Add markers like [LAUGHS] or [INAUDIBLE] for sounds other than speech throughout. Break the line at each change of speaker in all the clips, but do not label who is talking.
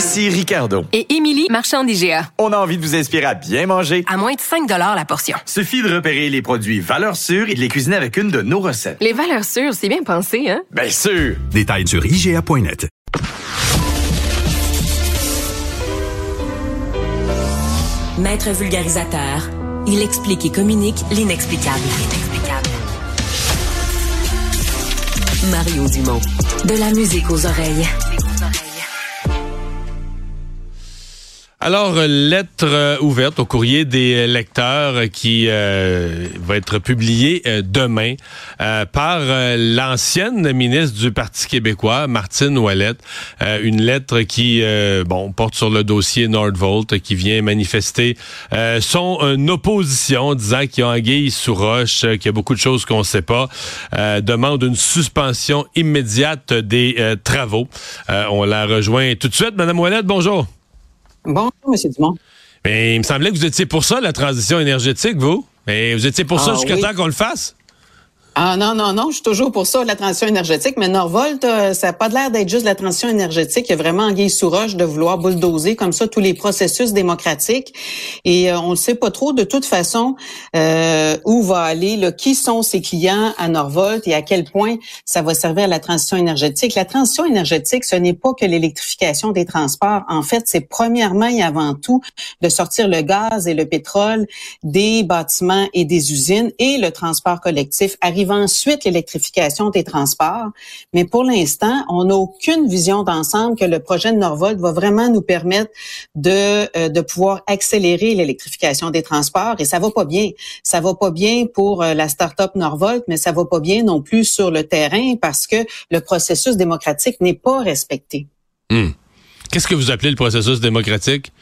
Ici Ricardo.
Et Émilie, marchand d'IGA.
On a envie de vous inspirer à bien manger.
À moins de 5 la portion.
Suffit de repérer les produits valeurs sûres et de les cuisiner avec une de nos recettes.
Les valeurs sûres, c'est bien pensé, hein?
Bien sûr!
Détails sur IGA.net.
Maître vulgarisateur, il explique et communique l'inexplicable. Mario Dumont. De la musique aux oreilles.
Alors, lettre euh, ouverte au courrier des lecteurs qui euh, va être publiée euh, demain par l'ancienne ministre du Parti québécois, Martine Ouellette. une lettre qui, bon, porte sur le dossier Nordvolt, qui vient manifester son opposition, disant qu'il y a anguille sous roche, qu'il y a beaucoup de choses qu'on ne sait pas. demande une suspension immédiate des travaux. on la rejoint tout de suite. Madame Ouellette, bonjour.
Bonjour, M. Dumont.
Mais il me semblait que vous étiez pour ça, la transition énergétique, vous. Mais vous étiez pour ça ah jusqu'à temps qu'on le fasse?
Ah non, non, non, je suis toujours pour ça, la transition énergétique, mais Norvolt, euh, ça n'a pas l'air d'être juste la transition énergétique. Il y a vraiment anguille sous roche de vouloir bulldozer comme ça tous les processus démocratiques. Et euh, on ne sait pas trop de toute façon euh, où va aller, là, qui sont ses clients à Norvolt et à quel point ça va servir à la transition énergétique. La transition énergétique, ce n'est pas que l'électrification des transports. En fait, c'est premièrement et avant tout de sortir le gaz et le pétrole des bâtiments et des usines et le transport collectif arrive ensuite l'électrification des transports. Mais pour l'instant, on n'a aucune vision d'ensemble que le projet de Norvolt va vraiment nous permettre de, euh, de pouvoir accélérer l'électrification des transports. Et ça va pas bien. Ça va pas bien pour euh, la start-up Norvolt, mais ça va pas bien non plus sur le terrain parce que le processus démocratique n'est pas respecté.
Hmm. Qu'est-ce que vous appelez le processus démocratique?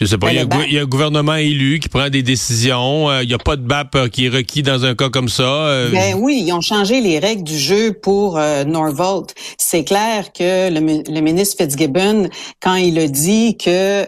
Je sais pas. Il y, a, un gouvernement élu qui prend des décisions. Euh, il n'y a pas de BAP euh, qui est requis dans un cas comme ça.
Euh. Ben oui, ils ont changé les règles du jeu pour Norvolt. C'est clair que le, ministre Fitzgibbon, quand il a dit que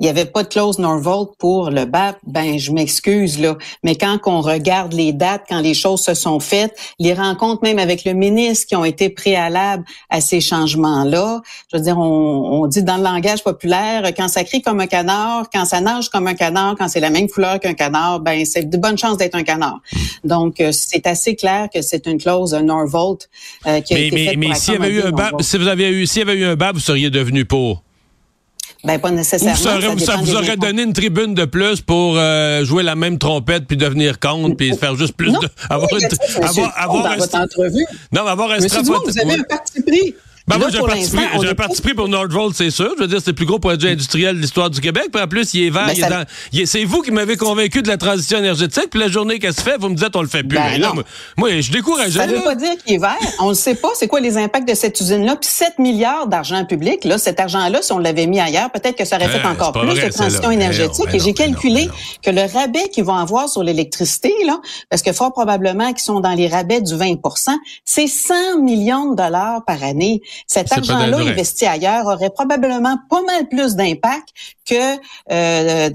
il n'y avait pas de clause Norvolt pour le BAP, ben je m'excuse là. Mais quand on regarde les dates, quand les choses se sont faites, les rencontres même avec le ministre qui ont été préalables à ces changements-là, je veux dire, on, on dit dans le langage populaire, quand ça crie comme un canard, quand ça nage comme un canard, quand c'est la même couleur qu'un canard, ben c'est de bonnes chances d'être un canard. Donc euh, c'est assez clair que c'est une clause Norvolt euh, qui a été faite
mais s'il y avait eu un bas, si vous avez eu s'il y avait eu un bas, vous seriez devenu pour?
Ben, pas nécessairement.
ça, vous aurait donné une tribune de plus pour euh, jouer la même trompette puis devenir contre puis faire juste plus de.
Avoir, une, avoir, avoir, dans votre entrevue.
Non, mais avoir un
vous avez un parti pris.
Ben moi, j'ai un, parti pris pour Nordvolt, c'est sûr. Je veux dire, c'est le plus gros projet industriel de l'histoire du Québec. Puis en plus, il est vert. Ben, c'est vous qui m'avez convaincu de la transition énergétique. Puis la journée qu'elle se fait, vous me dites, on le fait plus. Ben là, moi, je suis découragé.
Ça ne veut pas dire qu'il est vert. On ne sait pas c'est quoi les impacts de cette usine-là. Puis 7 milliards d'argent public, là, cet argent-là, si on l'avait mis ailleurs, peut-être que ça aurait fait encore plus de transition énergétique. Et j'ai calculé que le rabais qu'ils vont avoir sur l'électricité, là, parce que fort probablement qu'ils sont dans les rabais du 20 c'est 100 millions de dollars par année. Cet argent-là investi ailleurs aurait probablement pas mal plus d'impact que euh,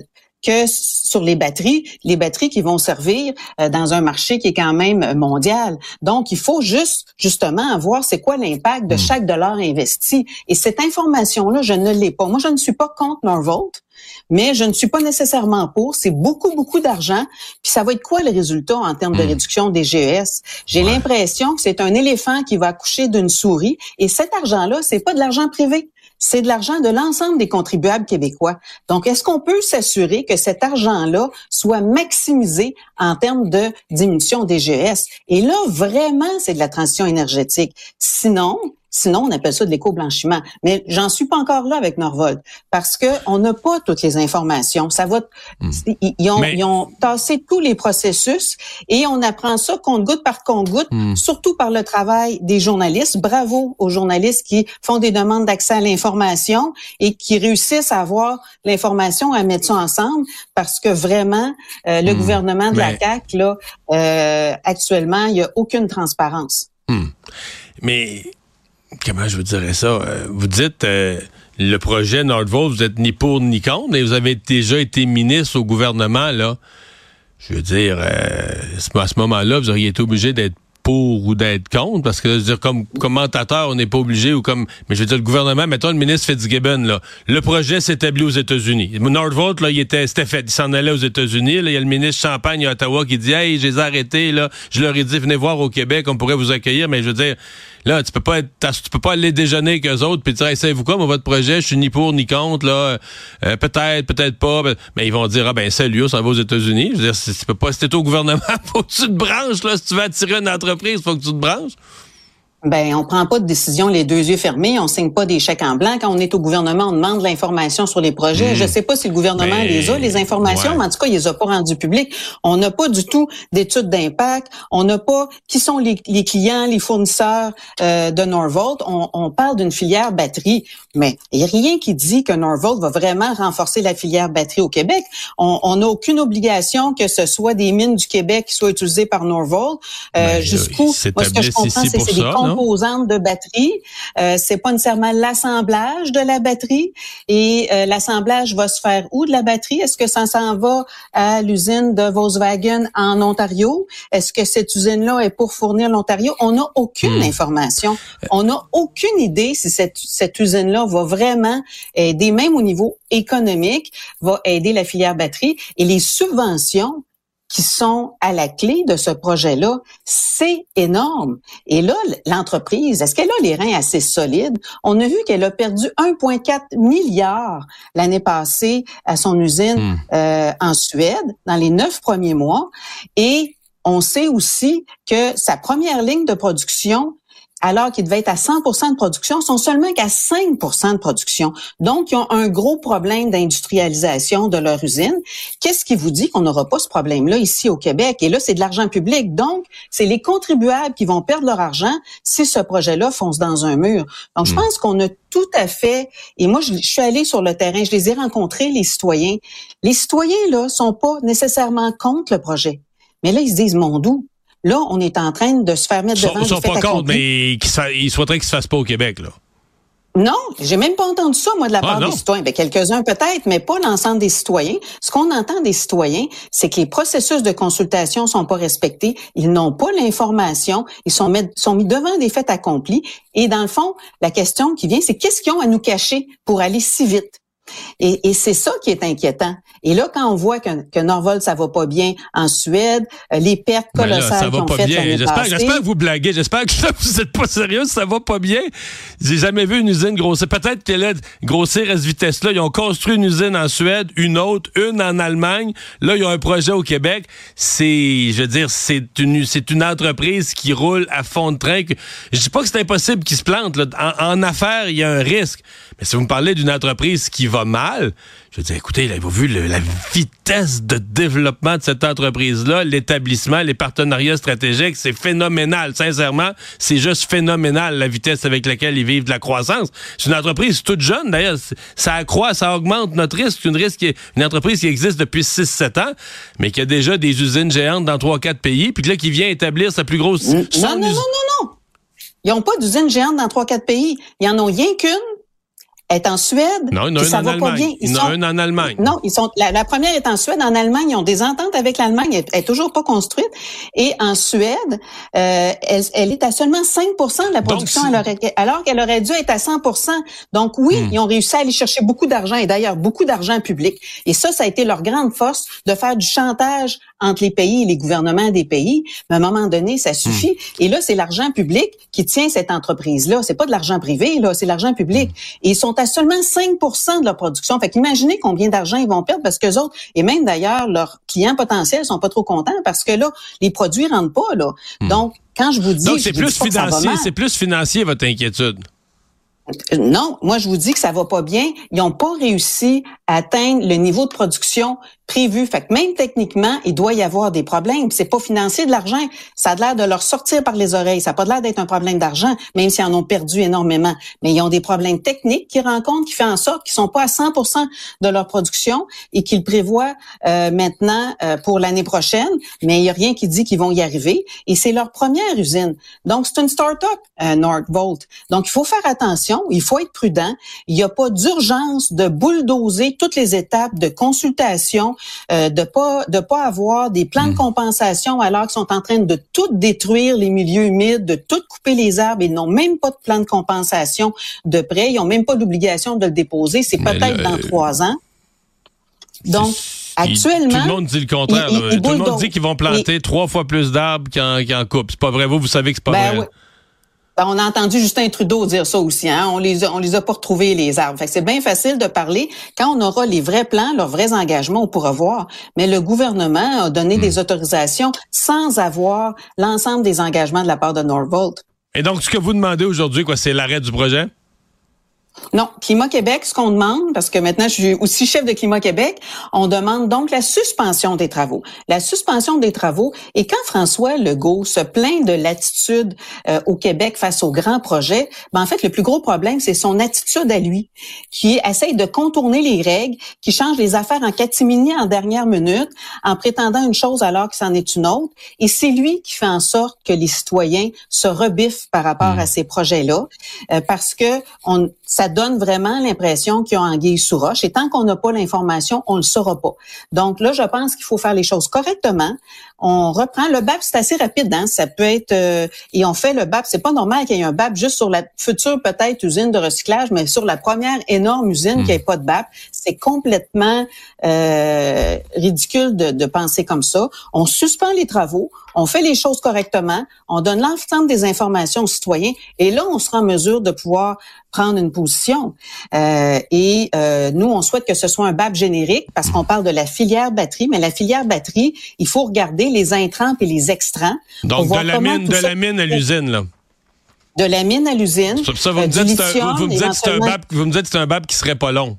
que sur les batteries, les batteries qui vont servir euh, dans un marché qui est quand même mondial. Donc, il faut juste justement voir c'est quoi l'impact de hmm. chaque dollar investi. Et cette information-là, je ne l'ai pas. Moi, je ne suis pas contre Norvolt. Mais je ne suis pas nécessairement pour. C'est beaucoup, beaucoup d'argent. Puis ça va être quoi le résultat en termes de hmm. réduction des GES? J'ai l'impression que c'est un éléphant qui va accoucher d'une souris. Et cet argent-là, c'est pas de l'argent privé c'est de l'argent de l'ensemble des contribuables québécois. Donc, est-ce qu'on peut s'assurer que cet argent-là soit maximisé en termes de diminution des GES? Et là, vraiment, c'est de la transition énergétique. Sinon, Sinon, on appelle ça de l'éco-blanchiment. Mais j'en suis pas encore là avec Norvolt parce que on n'a pas toutes les informations. Ça va, hmm. ils, ont, ils, ont, tassé tous les processus et on apprend ça compte-goutte par compte-goutte, hmm. surtout par le travail des journalistes. Bravo aux journalistes qui font des demandes d'accès à l'information et qui réussissent à avoir l'information, à mettre ça ensemble parce que vraiment, euh, le hmm. gouvernement de la CAQ, là, euh, actuellement, il n'y a aucune transparence.
Mais comment je vous dirais ça? Euh, vous dites euh, le projet Nordvolt, vous êtes ni pour ni contre, mais vous avez déjà été ministre au gouvernement, là. Je veux dire, à ce moment-là, vous auriez été obligé d'être pour ou d'être contre, parce que je veux dire, comme commentateur, on n'est pas obligé, ou comme, mais je veux dire, le gouvernement, mettons le ministre Fitzgibbon, là, le projet s'établit aux États-Unis. Nordvolt, là, il était, c'était fait, il s'en allait aux États-Unis, là, il y a le ministre Champagne à Ottawa qui dit, hey, je les ai arrêtés, là, je leur ai dit, venez voir au Québec, on pourrait vous accueillir, mais je veux dire, Là, tu peux pas être, tu peux pas aller déjeuner avec eux autres puis dire, hey, savez-vous quoi, moi, votre projet, je suis ni pour ni contre, là, euh, peut-être, peut-être pas, mais ils vont dire, ah ben, salut, ça va aux États-Unis. Je veux dire, tu peux pas, t'es au gouvernement, [LAUGHS] faut que tu te branches, là, si tu veux attirer une entreprise, faut que tu te branches.
Ben, on prend pas de décision les deux yeux fermés, on signe pas des chèques en blanc. Quand on est au gouvernement, on demande l'information sur les projets. Hmm. Je sais pas si le gouvernement les a, les informations, mais en tout cas, il les a pas rendues publiques. On n'a pas du tout d'études d'impact. On n'a pas qui sont les, clients, les fournisseurs euh, de Norvolt. On, on parle d'une filière batterie, mais il n'y a rien qui dit que Norvolt va vraiment renforcer la filière batterie au Québec. On n'a aucune obligation que ce soit des mines du Québec qui soient utilisées par Norvolt. Euh, Jusqu'où, moi, ce que je comprends, c'est c'est des composantes de batterie. Euh, c'est pas nécessairement l'assemblage de la batterie. Et euh, l'assemblage va se faire où de la batterie? Est-ce que ça s'en va à l'usine de Volkswagen en Ontario? Est-ce que cette usine-là est pour fournir l'Ontario? On n'a aucune hmm. information. On n'a aucune idée si cette, cette usine-là va vraiment aider, même au niveau économique, va aider la filière batterie. Et les subventions qui sont à la clé de ce projet-là, c'est énorme. Et là, l'entreprise, est-ce qu'elle a les reins assez solides? On a vu qu'elle a perdu 1,4 milliard l'année passée à son usine hmm. euh, en Suède dans les neuf premiers mois. Et on sait aussi que sa première ligne de production alors qu'ils devaient être à 100 de production, sont seulement qu'à 5 de production. Donc, ils ont un gros problème d'industrialisation de leur usine. Qu'est-ce qui vous dit qu'on n'aura pas ce problème-là ici au Québec? Et là, c'est de l'argent public. Donc, c'est les contribuables qui vont perdre leur argent si ce projet-là fonce dans un mur. Donc, je hmm. pense qu'on a tout à fait, et moi, je, suis allée sur le terrain, je les ai rencontrés, les citoyens. Les citoyens, là, sont pas nécessairement contre le projet. Mais là, ils se disent, mon doux, Là, on est en train de se faire mettre devant
Ils sont pas contre, mais ils souhaiteraient qu'il se fasse pas au Québec, là.
Non, j'ai même pas entendu ça, moi, de la ah, part des citoyens. Ben, quelques-uns peut-être, mais pas l'ensemble des citoyens. Ce qu'on entend des citoyens, c'est que les processus de consultation sont pas respectés. Ils n'ont pas l'information. Ils sont, sont mis devant des faits accomplis. Et dans le fond, la question qui vient, c'est qu'est-ce qu'ils ont à nous cacher pour aller si vite? Et, et c'est ça qui est inquiétant. Et là, quand on voit que, que Norvolt, ça va pas bien en Suède, euh, les pertes ben colossales ça va pas bien.
J'espère, j'espère que vous blaguez. J'espère que [LAUGHS] vous êtes pas sérieux. Ça va pas bien. J'ai jamais vu une usine grossir. Peut-être qu'elle est grossir à cette vitesse-là. Ils ont construit une usine en Suède, une autre, une en Allemagne. Là, ils ont un projet au Québec. C'est, je veux dire, c'est une, c'est une entreprise qui roule à fond de train. Je dis pas que c'est impossible qu'ils se plante. En, en affaires, il y a un risque. Mais si vous me parlez d'une entreprise qui va mal, je veux dire, écoutez, là, vous vu la vitesse de développement de cette entreprise-là, l'établissement, les partenariats stratégiques, c'est phénoménal. Sincèrement, c'est juste phénoménal la vitesse avec laquelle ils vivent de la croissance. C'est une entreprise toute jeune, d'ailleurs. Ça accroît, ça augmente notre risque. C'est une, risque une entreprise qui existe depuis 6-7 ans, mais qui a déjà des usines géantes dans 3-4 pays, puis là, qui vient établir sa plus grosse...
Non, non, non, non, non. Ils n'ont pas d'usines géantes dans 3-4 pays. Ils en ont rien qu'une est en Suède.
Non, il y en a en Allemagne. il y en a un en Allemagne.
Non, ils sont, la, première est en Suède. En Allemagne, ils ont des ententes avec l'Allemagne. Elle, n'est est toujours pas construite. Et en Suède, euh, elle, est à seulement 5% de la production, alors qu'elle aurait dû être à 100% Donc oui, hmm. ils ont réussi à aller chercher beaucoup d'argent et d'ailleurs beaucoup d'argent public. Et ça, ça a été leur grande force de faire du chantage entre les pays et les gouvernements des pays. Mais à un moment donné, ça suffit. Hmm. Et là, c'est l'argent public qui tient cette entreprise-là. C'est pas de l'argent privé, là, c'est l'argent public. Hmm. Et ils sont à seulement 5 de leur production. Fait qu'imaginez combien d'argent ils vont perdre parce que autres, et même d'ailleurs, leurs clients potentiels sont pas trop contents parce que là, les produits rentrent pas, là. Hmm. Donc, quand je vous dis...
Donc, c'est plus financier, c'est plus financier, votre inquiétude.
Non, moi je vous dis que ça va pas bien. Ils n'ont pas réussi à atteindre le niveau de production prévu. Fait que même techniquement, il doit y avoir des problèmes. C'est pas financier de l'argent. Ça a l'air de leur sortir par les oreilles. Ça n'a pas l'air d'être un problème d'argent, même s'ils en ont perdu énormément. Mais ils ont des problèmes techniques qu'ils rencontrent, qui font en sorte qu'ils sont pas à 100% de leur production et qu'ils prévoient euh, maintenant euh, pour l'année prochaine. Mais il y a rien qui dit qu'ils vont y arriver. Et c'est leur première usine. Donc c'est une start-up, euh, Nordvolt. Donc il faut faire attention. Faut être prudent. Il n'y a pas d'urgence de bulldozer toutes les étapes de consultation euh, de pas de pas avoir des plans de hmm. compensation alors qu'ils sont en train de tout détruire les milieux humides, de tout couper les arbres. Ils n'ont même pas de plan de compensation de prêt. Ils n'ont même pas l'obligation de le déposer. C'est peut-être dans trois ans. Donc, Actuellement,
tout le monde dit le contraire. tout le monde dit qu'ils vont planter trois fois plus d'arbres qu'en qu coupe. C'est pas vrai. Vous, vous savez que c'est pas ben vrai.
Ben, on a entendu Justin Trudeau dire ça aussi. Hein? On les a, on les a pas retrouvés les arbres. Fait c'est bien facile de parler quand on aura les vrais plans, leurs vrais engagements, on pourra voir. Mais le gouvernement a donné des hmm. autorisations sans avoir l'ensemble des engagements de la part de Norvolt.
Et donc, ce que vous demandez aujourd'hui, quoi, c'est l'arrêt du projet?
Non, Climat Québec, ce qu'on demande, parce que maintenant je suis aussi chef de Climat Québec, on demande donc la suspension des travaux. La suspension des travaux. Et quand François Legault se plaint de l'attitude euh, au Québec face aux grands projets, ben en fait le plus gros problème c'est son attitude à lui, qui essaye de contourner les règles, qui change les affaires en catimini en dernière minute, en prétendant une chose alors que c'en est une autre. Et c'est lui qui fait en sorte que les citoyens se rebiffent par rapport mmh. à ces projets-là, euh, parce que on ça donne vraiment l'impression qu'ils ont anguille sous roche. Et tant qu'on n'a pas l'information, on ne le saura pas. Donc là, je pense qu'il faut faire les choses correctement. On reprend le BAP, c'est assez rapide. Hein? Ça peut être euh, et on fait le BAP. C'est pas normal qu'il y ait un BAP juste sur la future peut-être usine de recyclage, mais sur la première énorme usine qui ait pas de BAP. C'est complètement euh, ridicule de, de penser comme ça. On suspend les travaux, on fait les choses correctement, on donne l'ensemble des informations aux citoyens, et là, on sera en mesure de pouvoir prendre une position. Euh, et euh, nous, on souhaite que ce soit un BAP générique parce qu'on parle de la filière batterie, mais la filière batterie, il faut regarder les intrants et les extrants.
Donc, de la, mine, de la mine à l'usine, là
de la mine à l'usine.
Ça, vous, me dites, vous, me dites c'est un BAP, vous me dites c'est un BAP qui serait pas long.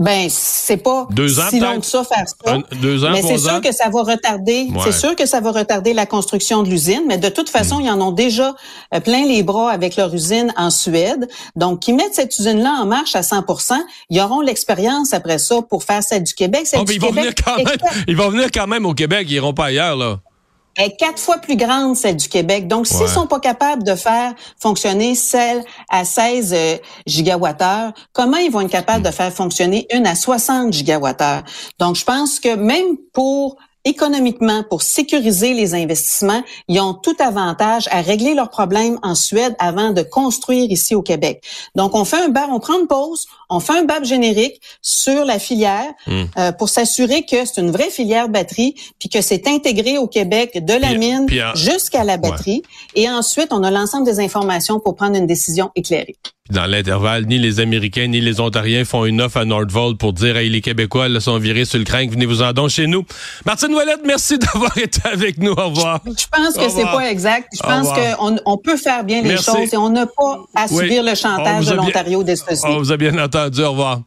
Ben, c'est pas
deux ans,
si long que ça faire ça.
deux ans,
mais c'est sûr que ça va retarder. C'est sûr que ça va retarder la construction de l'usine. Mais de toute façon, hmm. ils en ont déjà euh, plein les bras avec leur usine en Suède. Donc, qui mettent cette usine-là en marche à 100% Ils auront l'expérience après ça pour faire celle du Québec.
oh, ils, vont venir quand même, ils vont venir quand même au Québec. Ils iront pas ailleurs là
est quatre fois plus grande, celle du Québec. Donc, s'ils sont pas capables de faire fonctionner celle à 16 euh, gigawattheures, comment ils vont être capables de faire fonctionner une à 60 gigawattheures? Donc, je pense que même pour économiquement, pour sécuriser les investissements, ils ont tout avantage à régler leurs problèmes en Suède avant de construire ici au Québec. Donc, on fait un BAP, on prend une pause, on fait un BAP générique sur la filière hmm. euh, pour s'assurer que c'est une vraie filière batterie, puis que c'est intégré au Québec de la mine jusqu'à la batterie. Et ensuite, on a l'ensemble des informations pour prendre une décision éclairée.
Dans l'intervalle, ni les Américains ni les Ontariens font une offre à Nordvolt pour dire hey, les Québécois là, sont virés sur le crank, venez-vous-en donc chez nous. Martine Ouellette, merci [LAUGHS] d'avoir été avec nous. Au revoir.
Je pense que c'est pas exact. Je pense qu'on on peut faire bien les choses et on n'a pas à subir le chantage de l'Ontario des
On vous a bien entendu. Au revoir.